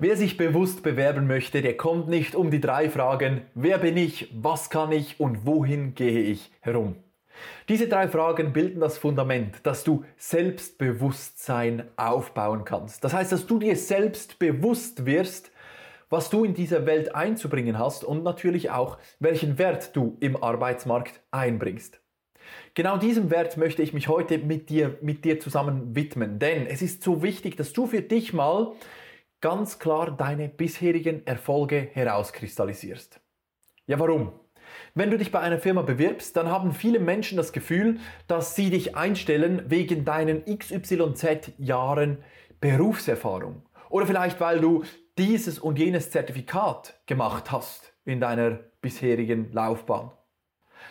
Wer sich bewusst bewerben möchte, der kommt nicht um die drei Fragen, wer bin ich, was kann ich und wohin gehe ich herum. Diese drei Fragen bilden das Fundament, dass du Selbstbewusstsein aufbauen kannst. Das heißt, dass du dir selbst bewusst wirst, was du in dieser Welt einzubringen hast und natürlich auch, welchen Wert du im Arbeitsmarkt einbringst. Genau diesem Wert möchte ich mich heute mit dir, mit dir zusammen widmen, denn es ist so wichtig, dass du für dich mal ganz klar deine bisherigen Erfolge herauskristallisierst. Ja, warum? Wenn du dich bei einer Firma bewirbst, dann haben viele Menschen das Gefühl, dass sie dich einstellen wegen deinen XYZ Jahren Berufserfahrung. Oder vielleicht weil du dieses und jenes Zertifikat gemacht hast in deiner bisherigen Laufbahn.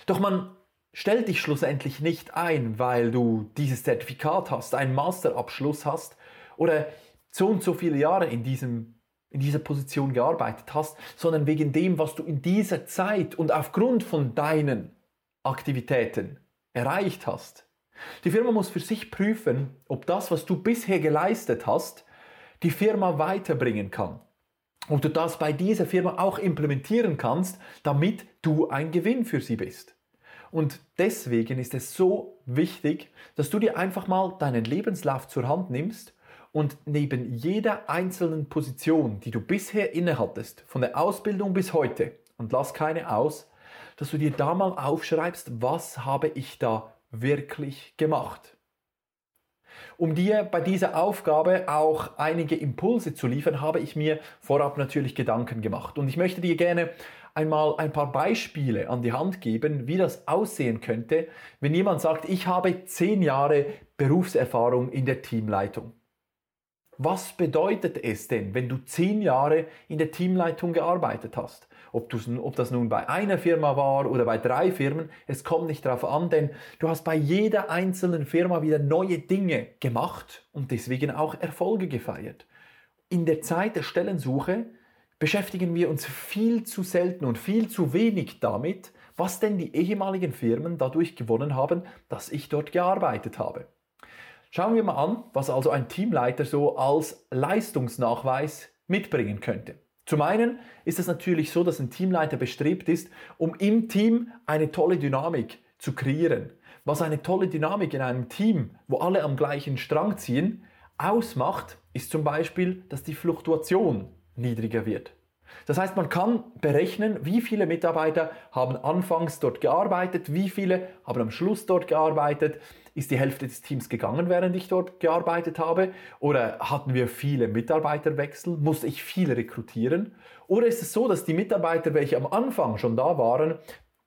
Doch man stellt dich schlussendlich nicht ein, weil du dieses Zertifikat hast, einen Masterabschluss hast oder so und so viele Jahre in, diesem, in dieser Position gearbeitet hast, sondern wegen dem, was du in dieser Zeit und aufgrund von deinen Aktivitäten erreicht hast. Die Firma muss für sich prüfen, ob das, was du bisher geleistet hast, die Firma weiterbringen kann. Ob du das bei dieser Firma auch implementieren kannst, damit du ein Gewinn für sie bist. Und deswegen ist es so wichtig, dass du dir einfach mal deinen Lebenslauf zur Hand nimmst und neben jeder einzelnen Position, die du bisher innehattest, von der Ausbildung bis heute, und lass keine aus, dass du dir da mal aufschreibst, was habe ich da wirklich gemacht. Um dir bei dieser Aufgabe auch einige Impulse zu liefern, habe ich mir vorab natürlich Gedanken gemacht. Und ich möchte dir gerne einmal ein paar Beispiele an die Hand geben, wie das aussehen könnte, wenn jemand sagt, ich habe zehn Jahre Berufserfahrung in der Teamleitung. Was bedeutet es denn, wenn du zehn Jahre in der Teamleitung gearbeitet hast? Ob, ob das nun bei einer Firma war oder bei drei Firmen, es kommt nicht darauf an, denn du hast bei jeder einzelnen Firma wieder neue Dinge gemacht und deswegen auch Erfolge gefeiert. In der Zeit der Stellensuche beschäftigen wir uns viel zu selten und viel zu wenig damit, was denn die ehemaligen Firmen dadurch gewonnen haben, dass ich dort gearbeitet habe. Schauen wir mal an, was also ein Teamleiter so als Leistungsnachweis mitbringen könnte. Zum einen ist es natürlich so, dass ein Teamleiter bestrebt ist, um im Team eine tolle Dynamik zu kreieren. Was eine tolle Dynamik in einem Team, wo alle am gleichen Strang ziehen, ausmacht, ist zum Beispiel, dass die Fluktuation niedriger wird. Das heißt, man kann berechnen, wie viele Mitarbeiter haben anfangs dort gearbeitet, wie viele haben am Schluss dort gearbeitet, ist die Hälfte des Teams gegangen, während ich dort gearbeitet habe, oder hatten wir viele Mitarbeiterwechsel, musste ich viele rekrutieren, oder ist es so, dass die Mitarbeiter, welche am Anfang schon da waren,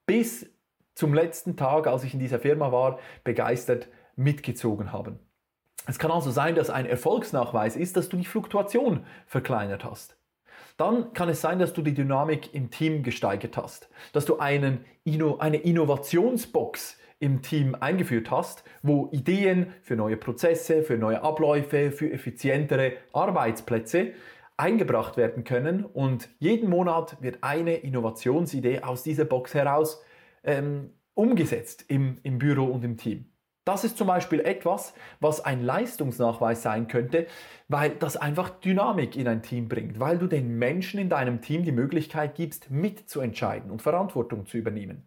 bis zum letzten Tag, als ich in dieser Firma war, begeistert mitgezogen haben. Es kann also sein, dass ein Erfolgsnachweis ist, dass du die Fluktuation verkleinert hast. Dann kann es sein, dass du die Dynamik im Team gesteigert hast, dass du einen, eine Innovationsbox im Team eingeführt hast, wo Ideen für neue Prozesse, für neue Abläufe, für effizientere Arbeitsplätze eingebracht werden können und jeden Monat wird eine Innovationsidee aus dieser Box heraus ähm, umgesetzt im, im Büro und im Team. Das ist zum Beispiel etwas, was ein Leistungsnachweis sein könnte, weil das einfach Dynamik in ein Team bringt, weil du den Menschen in deinem Team die Möglichkeit gibst, mitzuentscheiden und Verantwortung zu übernehmen.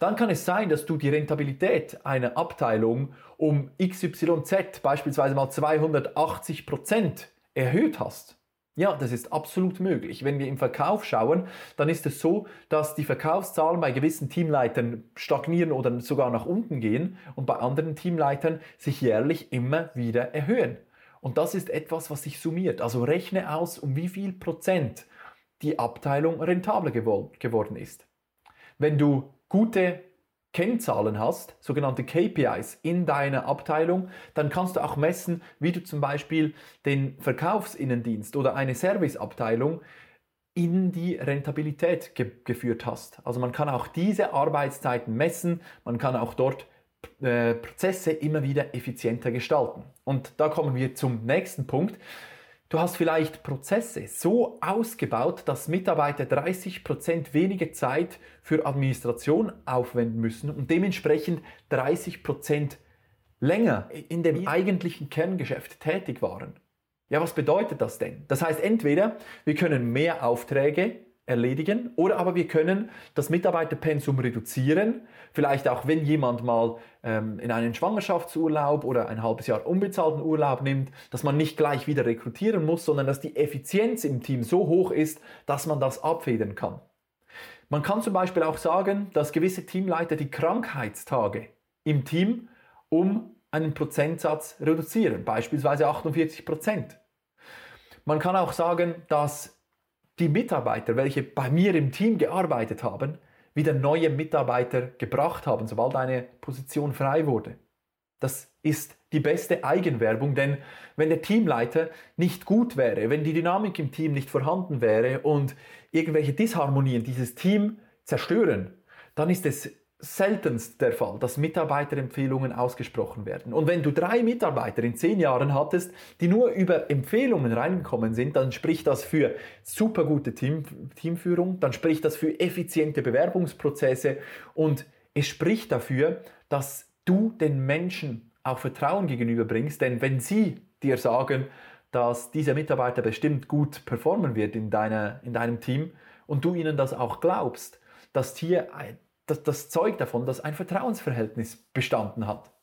Dann kann es sein, dass du die Rentabilität einer Abteilung um XYZ beispielsweise mal 280 Prozent erhöht hast. Ja, das ist absolut möglich. Wenn wir im Verkauf schauen, dann ist es so, dass die Verkaufszahlen bei gewissen Teamleitern stagnieren oder sogar nach unten gehen und bei anderen Teamleitern sich jährlich immer wieder erhöhen. Und das ist etwas, was sich summiert. Also rechne aus, um wie viel Prozent die Abteilung rentabler geworden ist. Wenn du gute Kennzahlen hast, sogenannte KPIs in deiner Abteilung, dann kannst du auch messen, wie du zum Beispiel den Verkaufsinnendienst oder eine Serviceabteilung in die Rentabilität ge geführt hast. Also man kann auch diese Arbeitszeiten messen, man kann auch dort äh, Prozesse immer wieder effizienter gestalten. Und da kommen wir zum nächsten Punkt. Du hast vielleicht Prozesse so ausgebaut, dass Mitarbeiter 30% weniger Zeit für Administration aufwenden müssen und dementsprechend 30% länger in dem eigentlichen Kerngeschäft tätig waren. Ja, was bedeutet das denn? Das heißt, entweder wir können mehr Aufträge erledigen oder aber wir können das Mitarbeiterpensum reduzieren. Vielleicht auch, wenn jemand mal ähm, in einen Schwangerschaftsurlaub oder ein halbes Jahr unbezahlten Urlaub nimmt, dass man nicht gleich wieder rekrutieren muss, sondern dass die Effizienz im Team so hoch ist, dass man das abfedern kann. Man kann zum Beispiel auch sagen, dass gewisse Teamleiter die Krankheitstage im Team um einen Prozentsatz reduzieren, beispielsweise 48 Prozent. Man kann auch sagen, dass die Mitarbeiter, welche bei mir im Team gearbeitet haben, wieder neue Mitarbeiter gebracht haben, sobald eine Position frei wurde. Das ist die beste Eigenwerbung, denn wenn der Teamleiter nicht gut wäre, wenn die Dynamik im Team nicht vorhanden wäre und irgendwelche Disharmonien dieses Team zerstören, dann ist es seltenst der Fall, dass Mitarbeiterempfehlungen ausgesprochen werden. Und wenn du drei Mitarbeiter in zehn Jahren hattest, die nur über Empfehlungen reingekommen sind, dann spricht das für super gute Team, Teamführung, dann spricht das für effiziente Bewerbungsprozesse und es spricht dafür, dass du den Menschen auch Vertrauen gegenüberbringst, denn wenn sie dir sagen, dass dieser Mitarbeiter bestimmt gut performen wird in, deiner, in deinem Team und du ihnen das auch glaubst, dass hier das, das zeugt davon, dass ein Vertrauensverhältnis bestanden hat.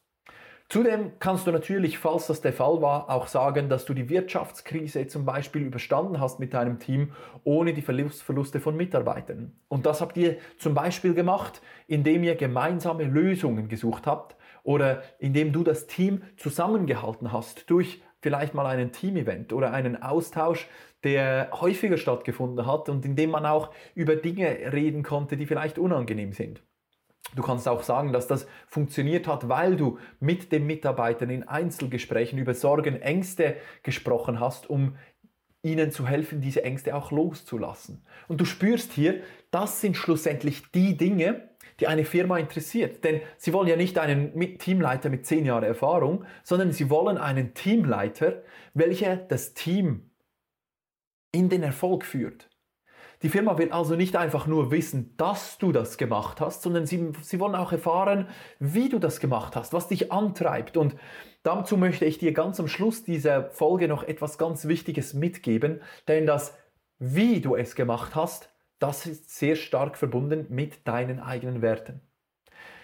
Zudem kannst du natürlich, falls das der Fall war, auch sagen, dass du die Wirtschaftskrise zum Beispiel überstanden hast mit deinem Team ohne die Verluste von Mitarbeitern. Und das habt ihr zum Beispiel gemacht, indem ihr gemeinsame Lösungen gesucht habt oder indem du das Team zusammengehalten hast durch vielleicht mal einen Team-Event oder einen Austausch, der häufiger stattgefunden hat und in dem man auch über Dinge reden konnte, die vielleicht unangenehm sind. Du kannst auch sagen, dass das funktioniert hat, weil du mit den Mitarbeitern in Einzelgesprächen über Sorgen, Ängste gesprochen hast, um ihnen zu helfen, diese Ängste auch loszulassen. Und du spürst hier, das sind schlussendlich die Dinge, die eine Firma interessiert. Denn sie wollen ja nicht einen Teamleiter mit zehn Jahren Erfahrung, sondern sie wollen einen Teamleiter, welcher das Team in den Erfolg führt. Die Firma will also nicht einfach nur wissen, dass du das gemacht hast, sondern sie, sie wollen auch erfahren, wie du das gemacht hast, was dich antreibt. Und dazu möchte ich dir ganz am Schluss dieser Folge noch etwas ganz Wichtiges mitgeben, denn das, wie du es gemacht hast, das ist sehr stark verbunden mit deinen eigenen Werten.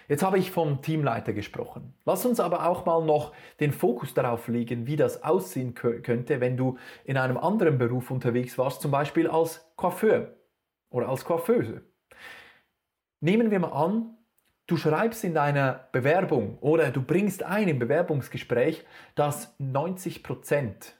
Jetzt habe ich vom Teamleiter gesprochen. Lass uns aber auch mal noch den Fokus darauf legen, wie das aussehen könnte, wenn du in einem anderen Beruf unterwegs warst, zum Beispiel als Coiffeur oder als Coiffeuse. Nehmen wir mal an, du schreibst in deiner Bewerbung oder du bringst ein im Bewerbungsgespräch, dass 90%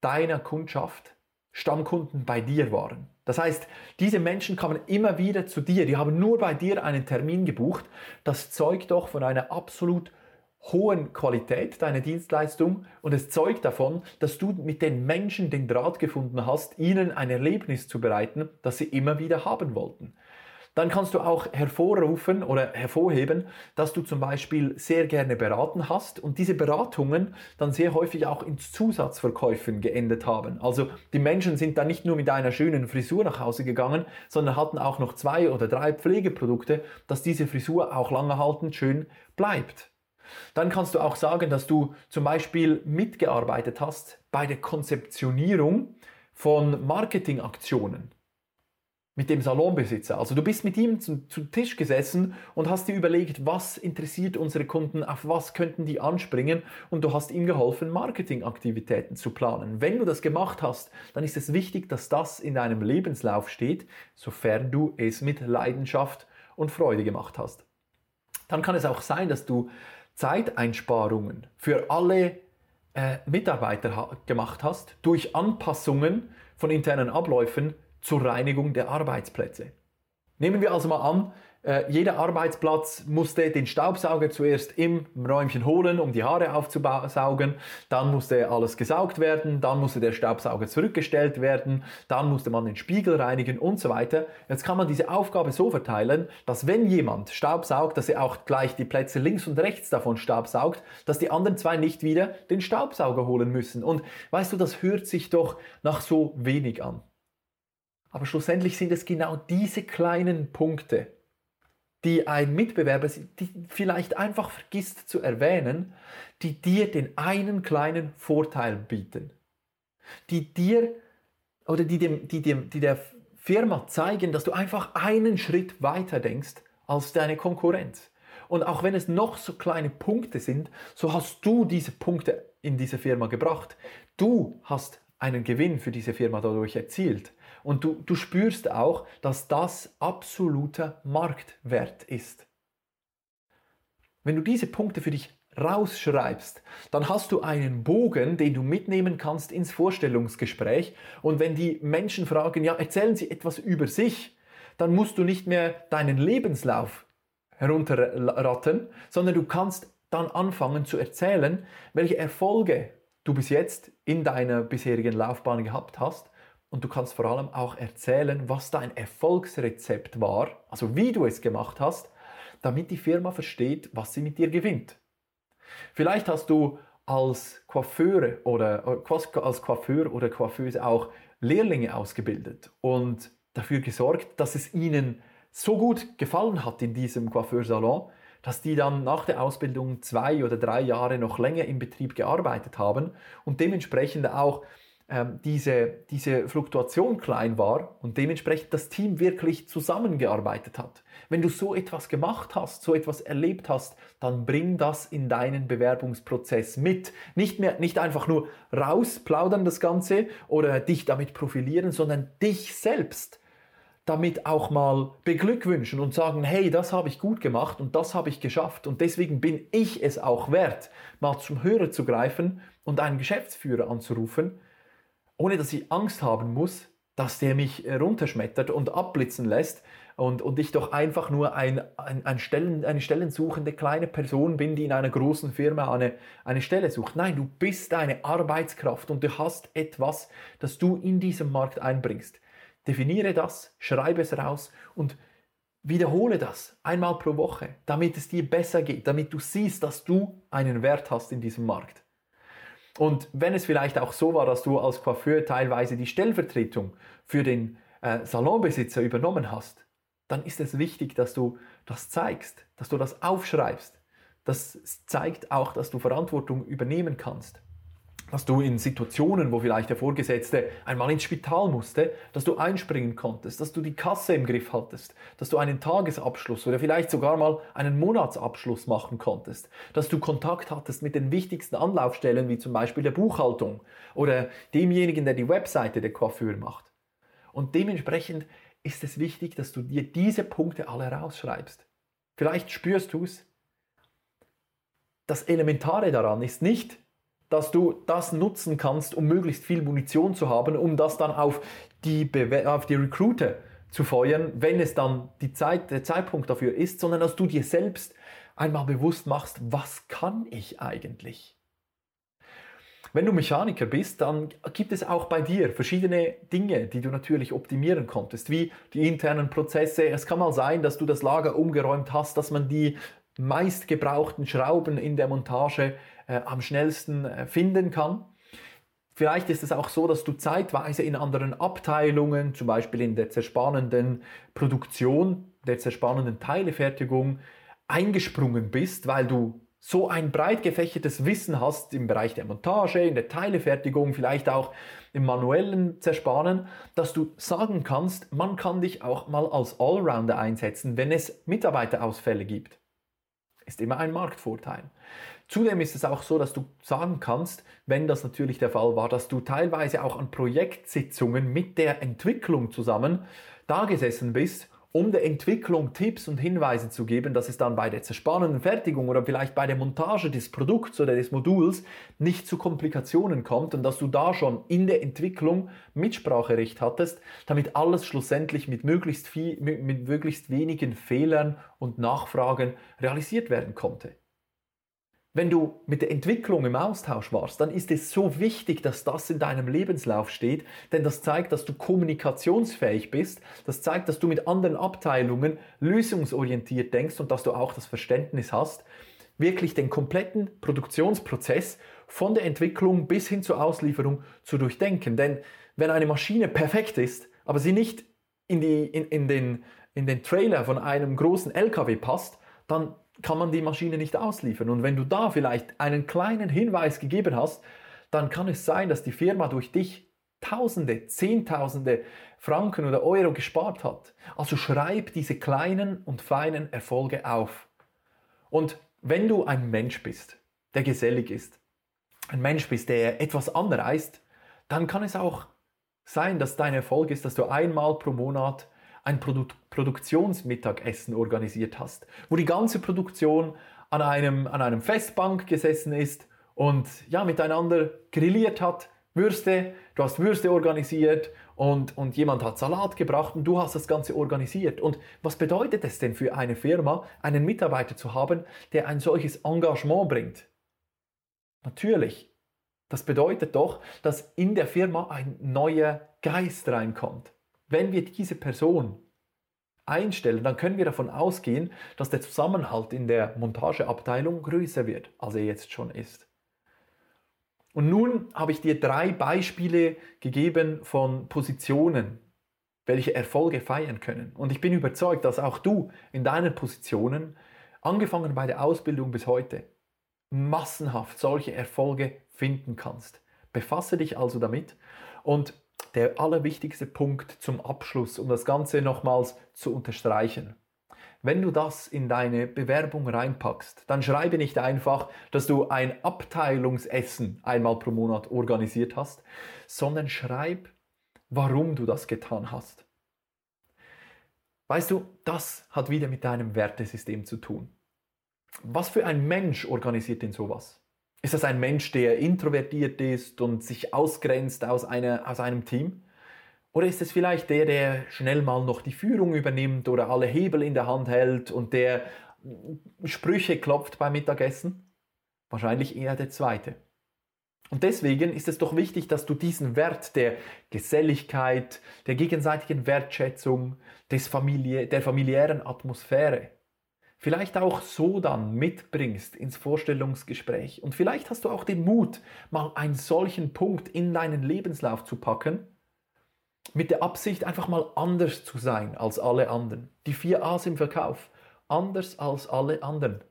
deiner Kundschaft Stammkunden bei dir waren. Das heißt, diese Menschen kamen immer wieder zu dir, die haben nur bei dir einen Termin gebucht. Das zeugt doch von einer absolut hohen Qualität deiner Dienstleistung und es zeugt davon, dass du mit den Menschen den Draht gefunden hast, ihnen ein Erlebnis zu bereiten, das sie immer wieder haben wollten dann kannst du auch hervorrufen oder hervorheben, dass du zum Beispiel sehr gerne beraten hast und diese Beratungen dann sehr häufig auch in Zusatzverkäufen geendet haben. Also die Menschen sind dann nicht nur mit einer schönen Frisur nach Hause gegangen, sondern hatten auch noch zwei oder drei Pflegeprodukte, dass diese Frisur auch langerhaltend schön bleibt. Dann kannst du auch sagen, dass du zum Beispiel mitgearbeitet hast bei der Konzeptionierung von Marketingaktionen mit dem Salonbesitzer. Also du bist mit ihm zum, zum, Tisch gesessen und hast dir überlegt, was interessiert unsere Kunden, auf was könnten die anspringen und du hast ihm geholfen, Marketingaktivitäten zu planen. Wenn du das gemacht hast, dann ist es wichtig, dass das in deinem Lebenslauf steht, sofern du es mit Leidenschaft und Freude gemacht hast. Dann kann es auch sein, dass du Zeiteinsparungen für alle äh, Mitarbeiter gemacht hast durch Anpassungen von internen Abläufen zur Reinigung der Arbeitsplätze. Nehmen wir also mal an, Äh, jeder Arbeitsplatz musste den Staubsauger zuerst im Räumchen holen, um die Haare aufzusaugen. Dann musste alles gesaugt werden. Dann musste der Staubsauger zurückgestellt werden. Dann musste man den Spiegel reinigen und so weiter. Jetzt kann man diese Aufgabe so verteilen, dass wenn jemand Staubsaugt, dass er auch gleich die Plätze links und rechts davon staubsaugt, dass die anderen zwei nicht wieder den Staubsauger holen müssen. Und weißt du, das hört sich doch nach so wenig an. Aber schlussendlich sind es genau diese kleinen Punkte, die ein Mitbewerber vielleicht einfach vergisst zu erwähnen, die dir den einen kleinen Vorteil bieten. Die dir oder die, dem, die, dem, die der Firma zeigen, dass du einfach einen Schritt weiter denkst als deine Konkurrenz. Und auch wenn es noch so kleine Punkte sind, so hast du diese Punkte in diese Firma gebracht. Du hast einen Gewinn für diese Firma dadurch erzielt. Und du, du spürst auch, dass das absoluter Marktwert ist. Wenn du diese Punkte für dich rausschreibst, dann hast du einen Bogen, den du mitnehmen kannst ins Vorstellungsgespräch. Und wenn die Menschen fragen, ja, erzählen Sie etwas über sich, dann musst du nicht mehr deinen Lebenslauf herunterratten, sondern du kannst dann anfangen zu erzählen, welche Erfolge du bis jetzt in deiner bisherigen Laufbahn gehabt hast und du kannst vor allem auch erzählen, was dein Erfolgsrezept war, also wie du es gemacht hast, damit die Firma versteht, was sie mit dir gewinnt. Vielleicht hast du als Coiffeure oder äh, als Coiffeur oder Coiffeuse auch Lehrlinge ausgebildet und dafür gesorgt, dass es ihnen so gut gefallen hat in diesem Coiffeursalon, dass die dann nach der Ausbildung zwei oder drei Jahre noch länger im Betrieb gearbeitet haben und dementsprechend auch ähm, diese, diese Fluktuation klein war und dementsprechend das Team wirklich zusammengearbeitet hat. Wenn du so etwas gemacht hast, so etwas erlebt hast, dann bring das in deinen Bewerbungsprozess mit. Nicht mehr, nicht einfach nur rausplaudern das Ganze oder dich damit profilieren, sondern dich selbst damit auch mal beglückwünschen und sagen, hey, das habe ich gut gemacht und das habe ich geschafft und deswegen bin ich es auch wert, mal zum Hörer zu greifen und einen Geschäftsführer anzurufen ohne dass ich Angst haben muss, dass der mich runterschmettert und abblitzen lässt und, und ich doch einfach nur ein, ein, ein Stellen, eine stellensuchende kleine Person bin, die in einer großen Firma eine, eine Stelle sucht. Nein, du bist eine Arbeitskraft und du hast etwas, das du in diesem Markt einbringst. Definiere das, schreibe es raus und wiederhole das einmal pro Woche, damit es dir besser geht, damit du siehst, dass du einen Wert hast in diesem Markt. Und wenn es vielleicht auch so war, dass du als Coiffeur teilweise die Stellvertretung für den äh, Salonbesitzer übernommen hast, dann ist es wichtig, dass du das zeigst, dass du das aufschreibst. Das zeigt auch, dass du Verantwortung übernehmen kannst dass du in Situationen, wo vielleicht der Vorgesetzte einmal ins Spital musste, dass du einspringen konntest, dass du die Kasse im Griff hattest, dass du einen Tagesabschluss oder vielleicht sogar mal einen Monatsabschluss machen konntest, dass du Kontakt hattest mit den wichtigsten Anlaufstellen, wie zum Beispiel der Buchhaltung oder demjenigen, der die Webseite der Coiffeur macht. Und dementsprechend ist es wichtig, dass du dir diese Punkte alle rausschreibst. Vielleicht spürst du es. Das Elementare daran ist nicht, dass du das nutzen kannst, um möglichst viel Munition zu haben, um das dann auf die, Bewe auf die Recruiter zu feuern, wenn es dann die Zeit, der Zeitpunkt dafür ist, sondern dass du dir selbst einmal bewusst machst, was kann ich eigentlich? Wenn du Mechaniker bist, dann gibt es auch bei dir verschiedene Dinge, die du natürlich optimieren konntest, wie die internen Prozesse. Es kann mal sein, dass du das Lager umgeräumt hast, dass man die meistgebrauchten Schrauben in der Montage äh, am schnellsten äh, finden kann. Vielleicht ist es auch so, dass du zeitweise in anderen Abteilungen, zum Beispiel in der zerspannenden Produktion, der zerspannenden Teilefertigung, eingesprungen bist, weil du so ein breit gefächertes Wissen hast im Bereich der Montage, in der Teilefertigung, vielleicht auch im manuellen Zerspannen, dass du sagen kannst, man kann dich auch mal als Allrounder einsetzen, wenn es Mitarbeiterausfälle gibt. Ist immer ein Marktvorteil. Zudem ist es auch so, dass du sagen kannst, wenn das natürlich der Fall war, dass du teilweise auch an Projektsitzungen mit der Entwicklung zusammen da gesessen bist, um der Entwicklung Tipps und Hinweise zu geben, dass es dann bei der zerspannenden Fertigung oder vielleicht bei der Montage des Produkts oder des Moduls nicht zu Komplikationen kommt und dass du da schon in der Entwicklung Mitspracherecht hattest, damit alles schlussendlich mit möglichst, viel, mit, mit möglichst wenigen Fehlern und Nachfragen realisiert werden konnte. Wenn du mit der Entwicklung im Austausch warst, dann ist es so wichtig, dass das in deinem Lebenslauf steht, denn das zeigt, dass du kommunikationsfähig bist, das zeigt, dass du mit anderen Abteilungen lösungsorientiert denkst und dass du auch das Verständnis hast, wirklich den kompletten Produktionsprozess von der Entwicklung bis hin zur Auslieferung zu durchdenken. Denn wenn eine Maschine perfekt ist, aber sie nicht in, die, in, in, den, in den Trailer von einem großen LKW passt, dann kann man die Maschine nicht ausliefern. Und wenn du da vielleicht einen kleinen Hinweis gegeben hast, dann kann es sein, dass die Firma durch dich Tausende, Zehntausende Franken oder Euro gespart hat. Also schreib diese kleinen und feinen Erfolge auf. Und wenn du ein Mensch bist, der gesellig ist, ein Mensch bist, der etwas anreist, dann kann es auch sein, dass dein Erfolg ist, dass du einmal pro Monat ein Produ Produktionsmittagessen organisiert hast, wo die ganze Produktion an einem, an einem Festbank gesessen ist und ja, miteinander grilliert hat, Würste, du hast Würste organisiert und, und jemand hat Salat gebracht und du hast das Ganze organisiert. Und was bedeutet es denn für eine Firma, einen Mitarbeiter zu haben, der ein solches Engagement bringt? Natürlich, das bedeutet doch, dass in der Firma ein neuer Geist reinkommt. Wenn wir diese Person einstellen, dann können wir davon ausgehen, dass der Zusammenhalt in der Montageabteilung größer wird, als er jetzt schon ist. Und nun habe ich dir drei Beispiele gegeben von Positionen, welche Erfolge feiern können. Und ich bin überzeugt, dass auch du in deinen Positionen, angefangen bei der Ausbildung bis heute, massenhaft solche Erfolge finden kannst. Befasse dich also damit und der allerwichtigste Punkt zum Abschluss, um das Ganze nochmals zu unterstreichen. Wenn du das in deine Bewerbung reinpackst, dann schreibe nicht einfach, dass du ein Abteilungsessen einmal pro Monat organisiert hast, sondern schreib, warum du das getan hast. Weißt du, das hat wieder mit deinem Wertesystem zu tun. Was für ein Mensch organisiert denn sowas? Ist das ein Mensch, der introvertiert ist und sich ausgrenzt aus, einer, aus einem Team? Oder ist es vielleicht der, der schnell mal noch die Führung übernimmt oder alle Hebel in der Hand hält und der Sprüche klopft beim Mittagessen? Wahrscheinlich eher der zweite. Und deswegen ist es doch wichtig, dass du diesen Wert der Geselligkeit, der gegenseitigen Wertschätzung, des Familie, der familiären Atmosphäre, vielleicht auch so dann mitbringst ins Vorstellungsgespräch. Und vielleicht hast du auch den Mut, mal einen solchen Punkt in deinen Lebenslauf zu packen, mit der Absicht, einfach mal anders zu sein als alle anderen. Die vier A's im Verkauf. Anders als alle anderen.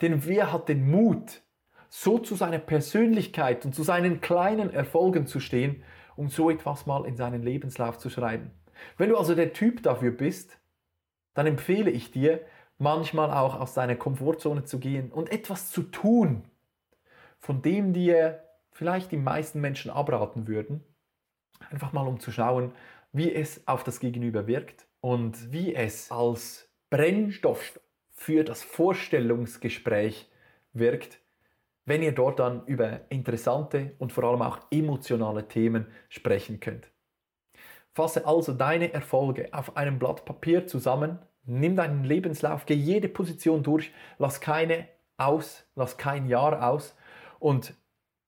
Denn wer hat den Mut, so zu seiner Persönlichkeit und zu seinen kleinen Erfolgen zu stehen, um so etwas mal in seinen Lebenslauf zu schreiben? Wenn du also der Typ dafür bist, dann empfehle ich dir, manchmal auch aus deiner Komfortzone zu gehen und etwas zu tun, von dem dir vielleicht die meisten Menschen abraten würden, einfach mal um zu schauen, wie es auf das Gegenüber wirkt und wie es als Brennstoff für das Vorstellungsgespräch wirkt, wenn ihr dort dann über interessante und vor allem auch emotionale Themen sprechen könnt. Fasse also deine Erfolge auf einem Blatt Papier zusammen Nimm deinen Lebenslauf, geh jede Position durch, lass keine aus, lass kein Jahr aus und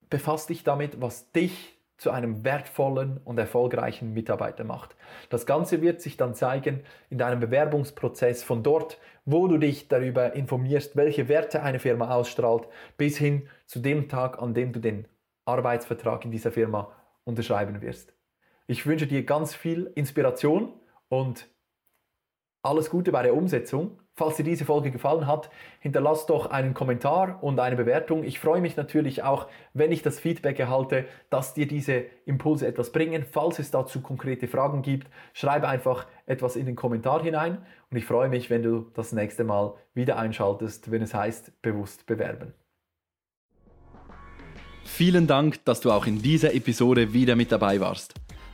befass dich damit, was dich zu einem wertvollen und erfolgreichen Mitarbeiter macht. Das Ganze wird sich dann zeigen in deinem Bewerbungsprozess von dort, wo du dich darüber informierst, welche Werte eine Firma ausstrahlt, bis hin zu dem Tag, an dem du den Arbeitsvertrag in dieser Firma unterschreiben wirst. Ich wünsche dir ganz viel Inspiration und alles Gute bei der Umsetzung. Falls dir diese Folge gefallen hat, hinterlass doch einen Kommentar und eine Bewertung. Ich freue mich natürlich auch, wenn ich das Feedback erhalte, dass dir diese Impulse etwas bringen. Falls es dazu konkrete Fragen gibt, schreibe einfach etwas in den Kommentar hinein und ich freue mich, wenn du das nächste Mal wieder einschaltest, wenn es heißt bewusst bewerben. Vielen Dank, dass du auch in dieser Episode wieder mit dabei warst.